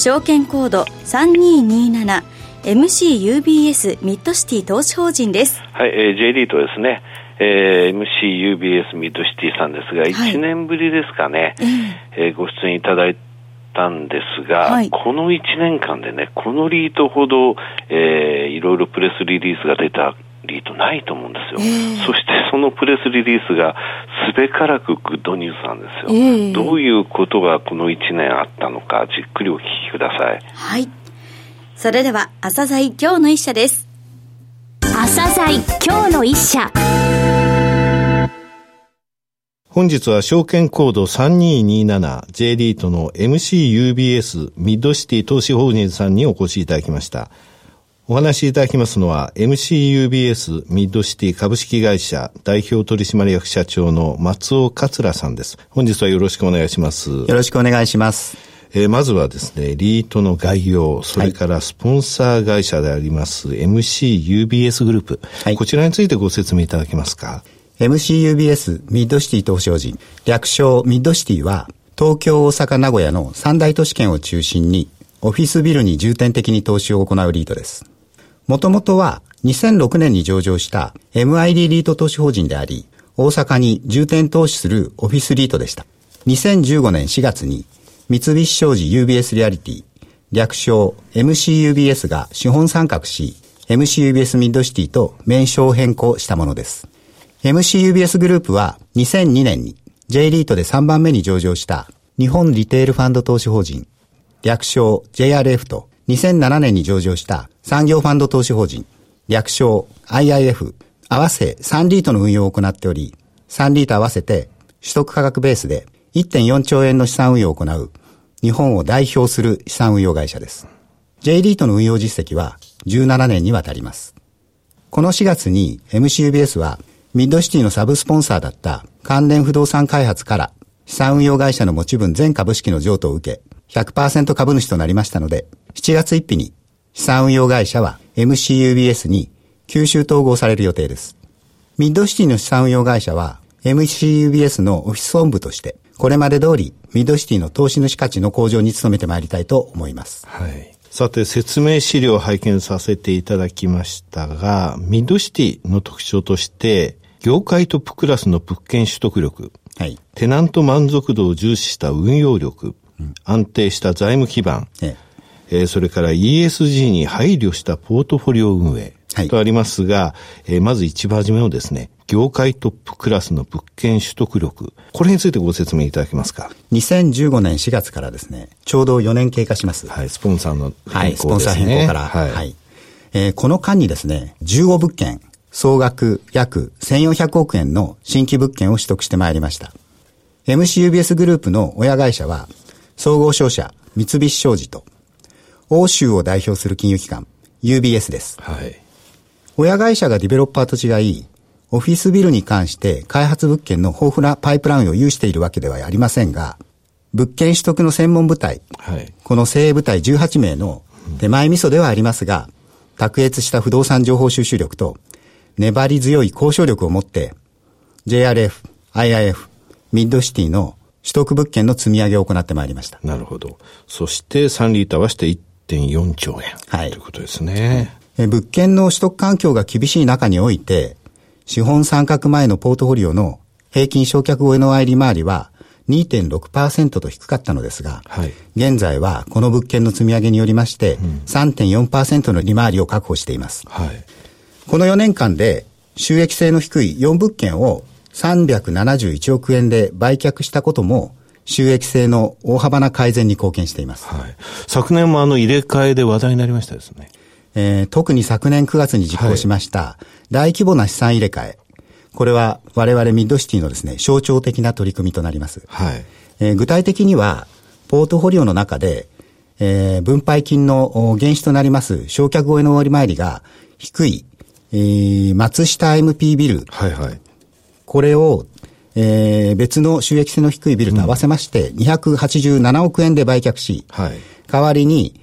証券コード 3227MCUBS ミッドシティ投資法人です。はい、えー、J リートですねえー、MCUBS ミッドシティさんですが、1年ぶりですかね、えー、ご出演いただいたんですが、はい、この1年間でね、このリートほど、えー、いろいろプレスリリースが出たリートないと思うんですよ、えー、そしてそのプレスリリースがすべからくグッドニュースなんですよ、えー、どういうことがこの1年あったのかじっくりお聞きください。はい。それでは朝鮮今日の一社です。朝鮮今日の一社。本日は証券コード 3227J リートの MCUBS ミッドシティ投資法人さんにお越しいただきました。お話しいただきますのは MCUBS ミッドシティ株式会社代表取締役社長の松尾桂さんです。本日はよろしくお願いします。よろしくお願いします。えー、まずはですね、リートの概要、それからスポンサー会社であります、MCUBS グループ、はい、こちらについてご説明いただけますか？MCUBS ミッドシティ投資法人、略称ミッドシティは、東京、大阪、名古屋の三大都市圏を中心に、オフィスビルに重点的に投資を行うリートです。もともとは2006年に上場した MID リート投資法人であり、大阪に重点投資するオフィスリートでした。2015年4月に三菱商事 UBS リアリティ、略称 MCUBS が資本参画し、MCUBS ミッドシティと名称を変更したものです。MCUBS グループは2002年に J リートで3番目に上場した日本リテールファンド投資法人、略称 JRF と2007年に上場した産業ファンド投資法人、略称 IIF、合わせ3リートの運用を行っており、3リート合わせて取得価格ベースで1.4兆円の資産運用を行う日本を代表する資産運用会社です。J リートの運用実績は17年にわたります。この4月に MCUBS はミッドシティのサブスポンサーだった関連不動産開発から資産運用会社の持ち分全株式の譲渡を受け100%株主となりましたので7月1日に資産運用会社は MCUBS に吸収統合される予定です。ミッドシティの資産運用会社は MCUBS のオフィス本部として、これまで通りミッドシティの投資主価値の向上に努めてまいりたいと思います。はい。さて、説明資料を拝見させていただきましたが、ミッドシティの特徴として、業界トップクラスの物件取得力、はい、テナント満足度を重視した運用力、うん、安定した財務基盤、えええー、それから ESG に配慮したポートフォリオ運営とありますが、はい、えー、まず一番初めのですね、業界トップクラスの物件取得力。これについてご説明いただけますか？2015年4月からですね、ちょうど4年経過します。はい、スポンサーの変更ですね。はい、スポンサー変更から。はい。はい、えー、この間にですね、15物件、総額約1400億円の新規物件を取得してまいりました。MCUBS グループの親会社は、総合商社三菱商事と欧州を代表する金融機関、UBS です。はい。親会社がディベロッパーと違い、オフィスビルに関して開発物件の豊富なパイプラインを有しているわけではありませんが、物件取得の専門部隊、はい、この精鋭部隊18名の手前味噌ではありますが、卓越した不動産情報収集力と粘り強い交渉力を持って、JRF、IIF、ミッドシティの取得物件の積み上げを行ってまいりました。なるほど。そして3リーターはして1.4兆円。はい。ということですね。え物件の取得環境が厳しい中において、資本参画前のポートフォリオの平均償却後への利回りは2.6%と低かったのですが、はい、現在はこの物件の積み上げによりまして、3.4%の利回りを確保しています。はい、この4年間で収益性の低い4物件を371億円で売却したことも収益性の大幅な改善に貢献しています。はい、昨年もあの入れ替えで話題になりましたですね。えー、特に昨年9月に実行しました、大規模な資産入れ替え。これは我々ミッドシティのですね、象徴的な取り組みとなります。はい。えー、具体的には、ポートフォリオの中で、えー、分配金の原資となります焼却後への割回りが低い、えー、松下 MP ビル。はいはい。これを、えー、別の収益性の低いビルと合わせまして、287億円で売却し、はい、代わりに、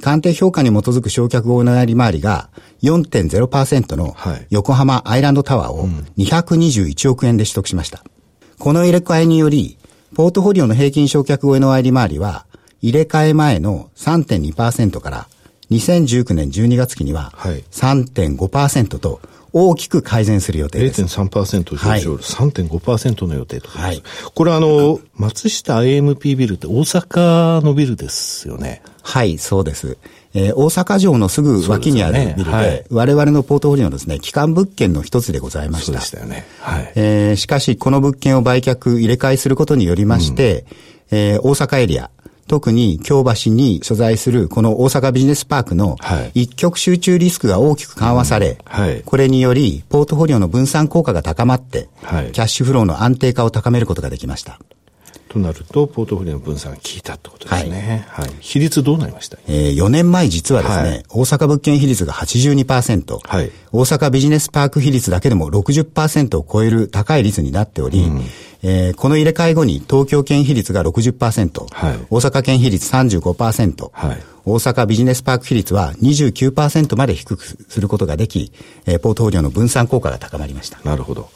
鑑定評価に基づく焼却後の利回りが4.0%の横浜アイランドタワーを221億円で取得しました。この入れ替えにより、ポートフォリオの平均焼却後の利回りは、入れ替え前の3.2%から2019年12月期には3.5%と大きく改善する予定です。0.3%上昇、はい、3.5%の予定とはい。これあの、松下 IMP ビルって大阪のビルですよね。はい、そうです。えー、大阪城のすぐ脇にあるビルで、でねはい、我々のポートフォリオのですね、基幹物件の一つでございました。そうでしたよね。はい。えー、しかし、この物件を売却、入れ替えすることによりまして、うん、えー、大阪エリア、特に京橋に所在するこの大阪ビジネスパークの一極集中リスクが大きく緩和され、はい、これによりポートフォリオの分散効果が高まって、はい、キャッシュフローの安定化を高めることができました。となると、ポートフォリオの分散が効いたってことですね。はい。はい、比率どうなりました？えー、4年前実はですね、はい、大阪物件比率が82%、はい、大阪ビジネスパーク比率だけでも60%を超える高い率になっており、うんえー、この入れ替え後に東京圏比率が60%、はい、大阪圏比率35%、はい、大阪ビジネスパーク比率は29%まで低くすることができ、えー、ポートフォリオの分散効果が高まりました。なるほど。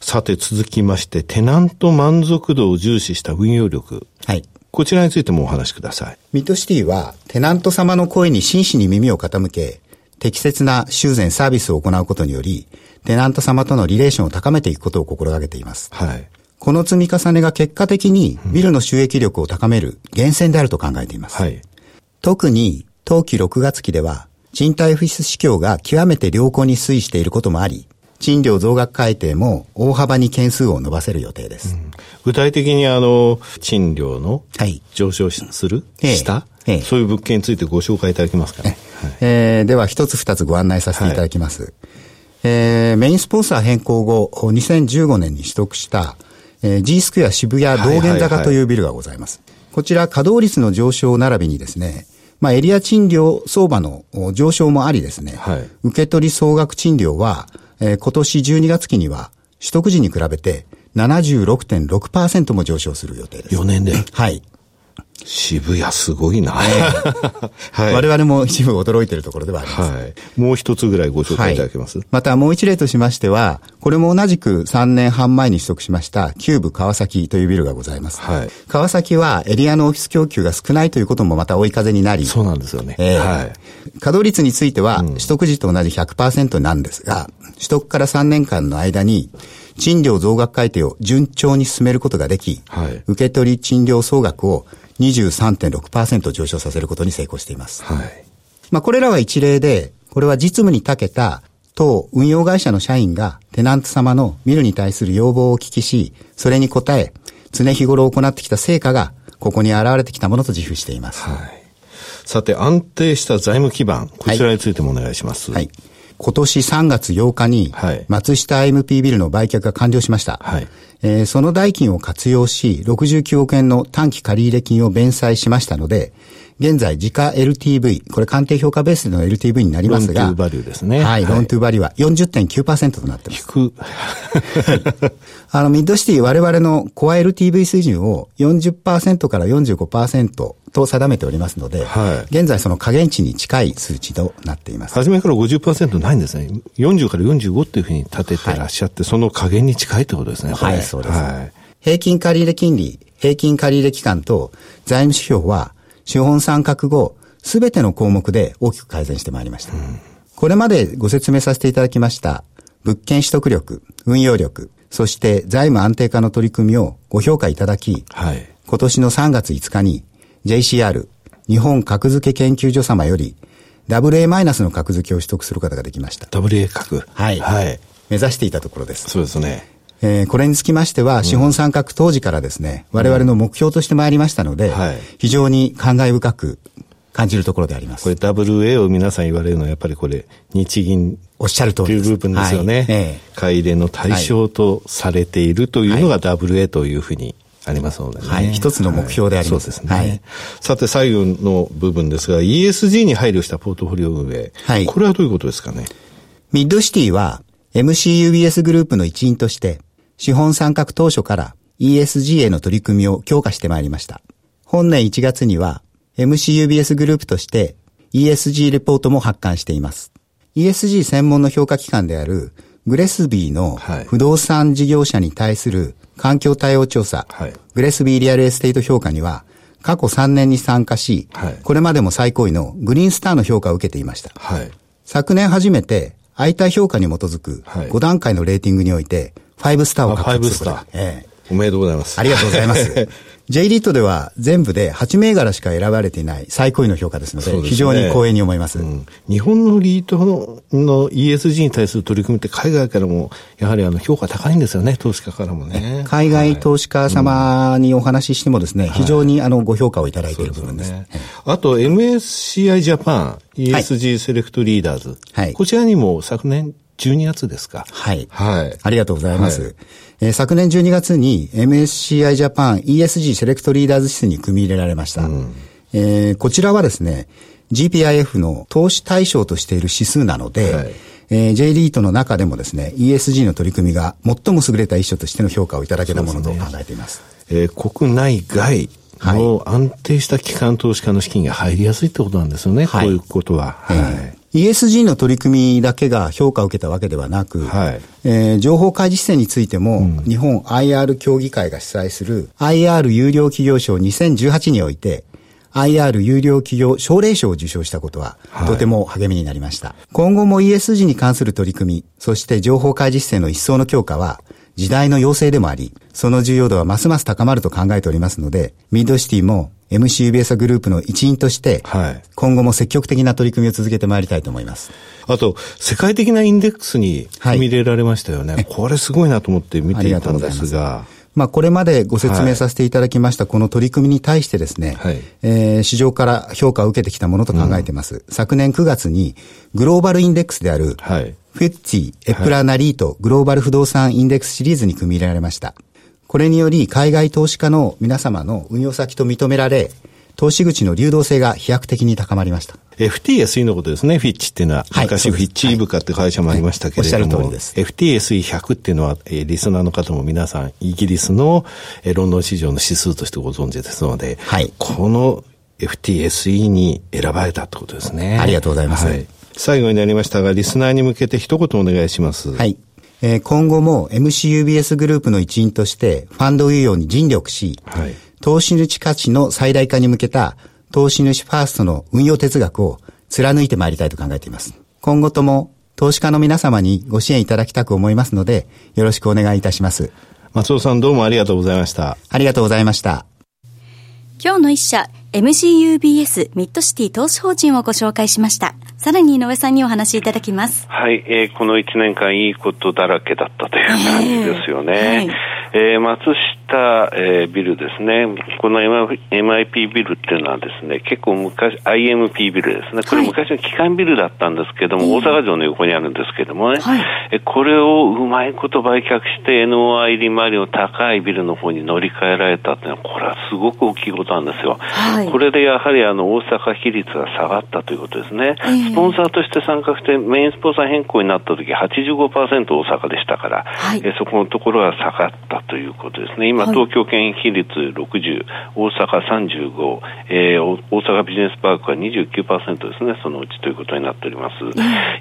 さて続きまして、テナント満足度を重視した運用力。はい。こちらについてもお話しください。ミッドシティは、テナント様の声に真摯に耳を傾け、適切な修繕サービスを行うことにより、テナント様とのリレーションを高めていくことを心がけています。はい。この積み重ねが結果的にビルの収益力を高める源泉であると考えています。はい、特に当期6月期では賃貸オフィス市況が極めて良好に推移していることもあり、賃料増額改定も大幅に件数を伸ばせる予定です。うん、具体的にあの、賃料の上昇する、はい、下、ええ、そういう物件についてご紹介いただけますかね。はい、えー、では一つ二つご案内させていただきます。はい、えー、メインスポンサー変更後、2015年に取得したえー、G スクエア渋谷道玄坂というビルがございます。こちら稼働率の上昇並びにですね、まあ、エリア賃料相場の上昇もありですね、はい、受取総額賃料は、えー、今年12月期には取得時に比べて76.6%も上昇する予定です。4年ではい。渋谷すごいな、はい、我々も一部驚いているところではあります。はい。もう一つぐらいご紹介いただけます、はい、またもう一例としましては、これも同じく3年半前に取得しましたキューブ川崎というビルがございます。はい。川崎はエリアのオフィス供給が少ないということもまた追い風になり。そうなんですよね。えー、はい。稼働率については、取得時と同じ100%なんですが、取得から3年間の間に、賃料増額改定を順調に進めることができ、はい、受取賃料総額を23.6%上昇させることに成功しています。はい。まあ、これらは一例で、これは実務に長けた当運用会社の社員がテナント様のミルに対する要望をお聞きし、それに応え、常日頃行ってきた成果が、ここに現れてきたものと自負しています。はい。さて、安定した財務基盤、こちらについてもお願いします。はい、はい今年3月8日に、松下 MP ビルの売却が完了しました。はい、えー、その代金を活用し、69億円の短期借入金を弁済しましたので、現在、時価 LTV、これ鑑定評価ベースでの LTV になりますが、ローントゥーバリューですね。はい、ローントゥーバリューは40.9%となっています。低あの、ミッドシティ我々のコア LTV 水準を40%から45%と定めておりますので、はい、現在その加減値に近い数値となっています。初めから50%ないんですね。40から45っていうふうに立ててらっしゃって、はい、その加減に近いってことですね。はい、そうです。はい、平均借入金利、平均借入期間と財務指標は、資本参画後、すべての項目で大きく改善してまいりました。うん、これまでご説明させていただきました、物件取得力、運用力、そして財務安定化の取り組みをご評価いただき、はい、今年の3月5日に JCR 日本格付け研究所様より WA- の格付けを取得することができました。WA 格はい。はい。目指していたところです。そうですね。えー、これにつきましては、資本参画当時からですね、我々の目標としてまいりましたので、はい、非常に感慨深く感じるところであります。これ WA を皆さん言われるのはやっぱりこれ日銀おっしゃる通りという部分ですよね。はいええ、買い入れの対象とされているというのが WA というふうにありますのでね。はい。一つの目標であります。はい、そうですね。はい、さて、最後の部分ですが、ESG に配慮したポートフォリオ運営。はい。これはどういうことですかね？ミッドシティは、MCUBS グループの一員として、資本参画当初から ESG への取り組みを強化してまいりました。本年1月には、MCUBS グループとして ESG レポートも発刊しています。ESG 専門の評価機関である GRESB の不動産事業者に対する環境対応調査、はい、 GRESB Real Estate 評価には過去3年に参加し、はい、これまでも最高位のグリーンスターの評価を受けていました。はい、昨年初めて相対評価に基づく5段階のレーティングにおいて5スターを獲得する。5スター。ええおめでとうございます。ありがとうございます。J リートでは全部で8銘柄しか選ばれていない最高位の評価ですので、でね、非常に光栄に思います、うん、日本のリートの ESG に対する取り組みって海外からもやはりあの評価高いんですよね、投資家からもね。海外投資家様にお話ししてもですね、はい、非常にあのご評価をいただいている部分です。ね、あと MSCI ジャパン ESG セレクトリーダーズ、はい、こちらにも昨年12月ですか。はい。はい。ありがとうございます。はいえー、昨年12月に MSCI ジャパン ESG セレクトリーダーズ指数に組み入れられました。うん、えー、こちらはですね、GPIF の投資対象としている指数なので、はい、えー、J リートの中でもですね、ESG の取り組みが最も優れた一緒としての評価をいただけたものと考えています。すね、えー、国内外の安定した機関投資家の資金が入りやすいってことなんですよね、はい、こういうことは。はい、えー ESG の取り組みだけが評価を受けたわけではなく、はい、えー、情報開示姿勢についても、うん、日本 IR 協議会が主催する IR 有料企業賞2018において、IR 有料企業奨励賞を受賞したことは、とても励みになりました。はい、今後も ESG に関する取り組み、そして情報開示姿勢の一層の強化は、時代の要請でもあり、その重要度はますます高まると考えておりますので、ミッドシティも MC ベーサグループの一員として、はい、今後も積極的な取り組みを続けてまいりたいと思います。あと、世界的なインデックスに踏み入れられましたよね。はい、これすごいなと思って見ていたんですが。まあ、これまでご説明させていただきました、この取り組みに対してですね、はい、えー、市場から評価を受けてきたものと考えています。うん、昨年9月に、グローバルインデックスである、はい、フェッチー、エプラナリート、グローバル不動産インデックスシリーズに組み入れられました。これにより、海外投資家の皆様の運用先と認められ、投資口の流動性が飛躍的に高まりました。FTSE のことですね、フィッチっていうのは。はい、昔、フィッチーブカって会社もありましたけれども、はいはい、FTSE100 っていうのは、えー、リスナーの方も皆さん、イギリスの、えー、ロンドン市場の指数としてご存知ですので、はい、この FTSE に選ばれたってことですね。ありがとうございます。はい、最後になりましたが、リスナーに向けて一言お願いします。はい。えー、今後も MCUBS グループの一員としてファンド運用に尽力し、はい、投資主価値の最大化に向けた投資主ファーストの運用哲学を貫いてまいりたいと考えています。今後とも投資家の皆様にご支援いただきたく思いますので、よろしくお願いいたします。松尾さんどうもありがとうございました。ありがとうございました。今日の一社、MGUBS ミッドシティ投資法人をご紹介しました。さらに井上さんにお話しいただきます。はい、えー、この1年間いいことだらけだったという感じですよね。えーはいえー、松下、えー、ビルですね、この MIP ビルっていうのはですね、結構昔、IMP ビルですね、これ昔の基幹ビルだったんですけども、はい、大阪城の横にあるんですけどもね、はい、えこれをうまいこと売却して NOI 利回りの高いビルの方に乗り換えられたっていうのは、これはすごく大きいことなんですよ。はい、これでやはりあの大阪比率が下がったということですね。えー、スポンサーとして参加してメインスポンサー変更になった時85%大阪でしたから、はい、えそこのところが下がったということですね。今、東京圏比率60、大阪35、えー、大阪ビジネスパークは29%ですね、そのうちということになっております。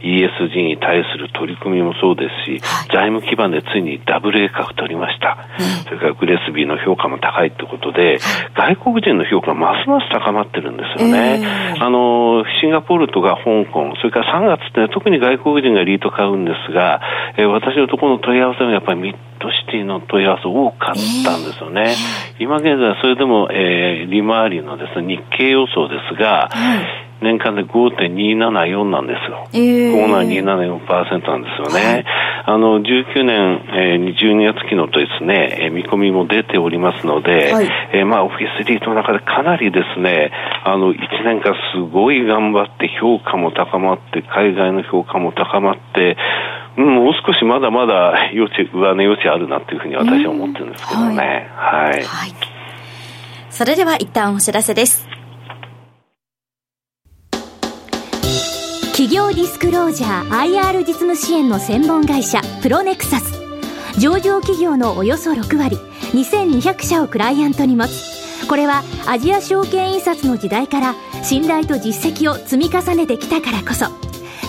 ESG に対する取り組みもそうですし、はい、財務基盤でついに WA 格取りました。それからグレスビーの評価も高いということで、外国人の評価ますます高まってるんですよね。えー、あの、シンガポールとか香港、それから3月って、ね、特に外国人がリート買うんですが、えー、私のところの問い合わせもやっぱり3トシティの問い合わせ多かったんですよね、えー、今現在、それでも、えー、利回りのです、ね、日経予想ですが、はい。年間で5.274なんですよ。えー、5.274%なんですよね。あの、19年、えー、12月期のとですね、えー、見込みも出ておりますので、はい、えー、まあ、オフィスリートの中でかなりですね、あの、1年間すごい頑張って、評価も高まって、海外の評価も高まって、もう少しまだまだ 余地、上値余地あるなというふうに私は思ってるんですけどね。はい、はい。はい。それでは一旦お知らせです。企業ディスクロージャー IR 実務支援の専門会社プロネクサス上場企業のおよそ6割2200社をクライアントに持つこれはアジア証券印刷の時代から信頼と実績を積み重ねてきたからこそ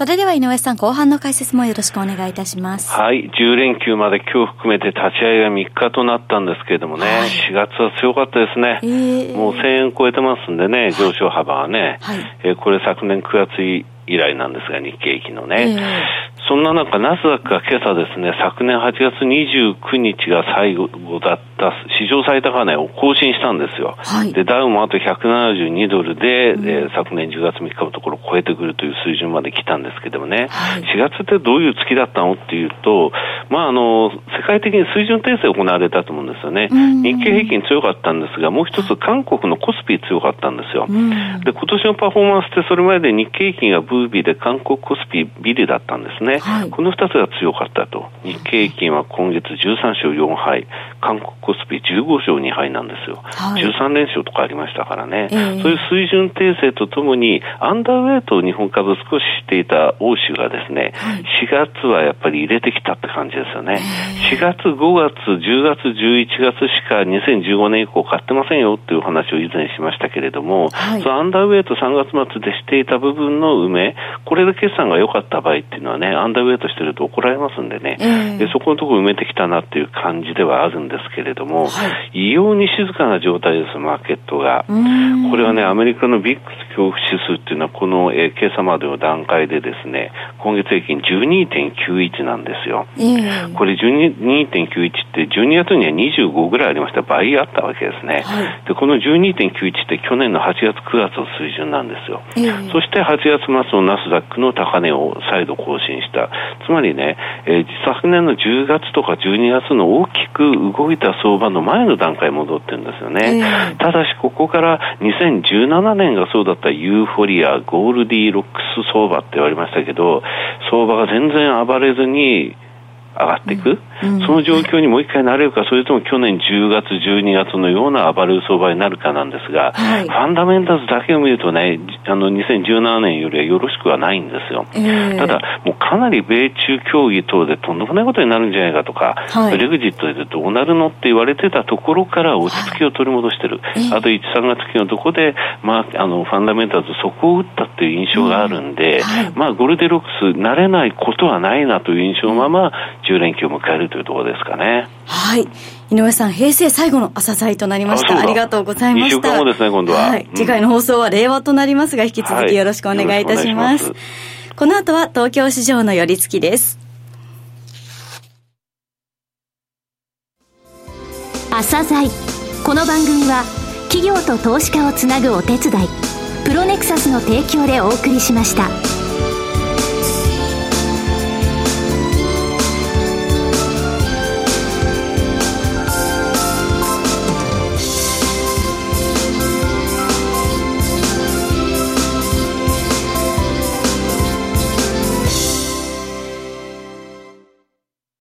それでは井上さん、後半の解説もよろしくお願いいたします。はい。10連休まで今日含めて立ち会いが3日となったんですけれどもね、はい、4月は強かったですね。えー、もう1000円超えてますんでね、上昇幅はね。はい、えー、これ昨年9月以来なんですが、日経平均のね。えー、そんな中、ナスダックが今朝ですね、昨年8月29日が最後だった史上最高値を更新したんですよ。はい、で、ダウもあと172ドルで、うん、えー、昨年10月3日のところを超えてくるという水準まで来たんですけどもね、はい、4月ってどういう月だったのっていうと、まあ、あの、世界的に水準訂正行われたと思うんですよね。日経平均強かったんですが、もう一つ韓国のコスピ強かったんですよ。で、今年のパフォーマンスってそれまで日経平均がブービーで韓国コスピビリだったんですね。はい、この2つが強かったと。日経平均は今月13勝4敗、韓国コスピ15勝2敗なんですよ。はい、13連勝とかありましたからね。えー、そういう水準訂正とともに、アンダーウェイトを日本株少ししていた欧州がですね、はい、4月はやっぱり入れてきたって感じですよね。えー、4月、5月、10月、11月しか2015年以降買ってませんよっていう話を以前しましたけれども、はい、そのアンダーウェイト3月末でしていた部分の梅、これで決算が良かった場合っていうのはね、アンダーウェイトしてると怒られますんでね、えー、でそこのところ埋めてきたなっていう感じではあるんですけれども、はい、異様に静かな状態です、マーケットが。これはね、アメリカのビックス恐怖指数っていうのは、この、えー、今朝までの段階でですね、今月平均12.91なんですよ。えー、これ12.91って12月には25ぐらいありました。倍あったわけですね。はい、で、この12.91って去年の8月9月の水準なんですよ。えー、そして8月末のナスダックの高値を再度更新した。つまりね、えー、昨年の10月とか12月の大きく動いた相場の前の段階に戻ってるんですよね。えー、ただし、ここから2017年がそうだったユーフォリア、ゴールディロックス相場って言われましたけど、相場が全然暴れずに、上がっていく、うん、その状況にもう一回なれるか、それとも去年10月、12月のような暴れる相場になるかなんですが、はい、ファンダメンタルズだけを見るとね、あの2017年よりはよろしくはないんですよ。えー、ただ、もうかなり米中協議等でとんでもないことになるんじゃないかとか、はい、レグジットでどうなるのって言われてたところから落ち着きを取り戻してる。はい、あと1、3月期のとこで、まあ、あの、ファンダメンタルズそこを打ったっていう印象があるんで、うん、まあ、ゴルデロックス慣れないことはないなという印象のまま、10連休を迎えるというところですかね。はい。井上さん、平成最後の朝鮮となりました。ありがとうございました。2週間後ですね、今度は。はい。次回の放送は令和となりますが、引き続きよろしくお願いいたします。はい、ますこの後は東京市場の寄り付きです。朝鮮この番組は企業と投資家をつなぐお手伝いプロネクサスの提供でお送りしました。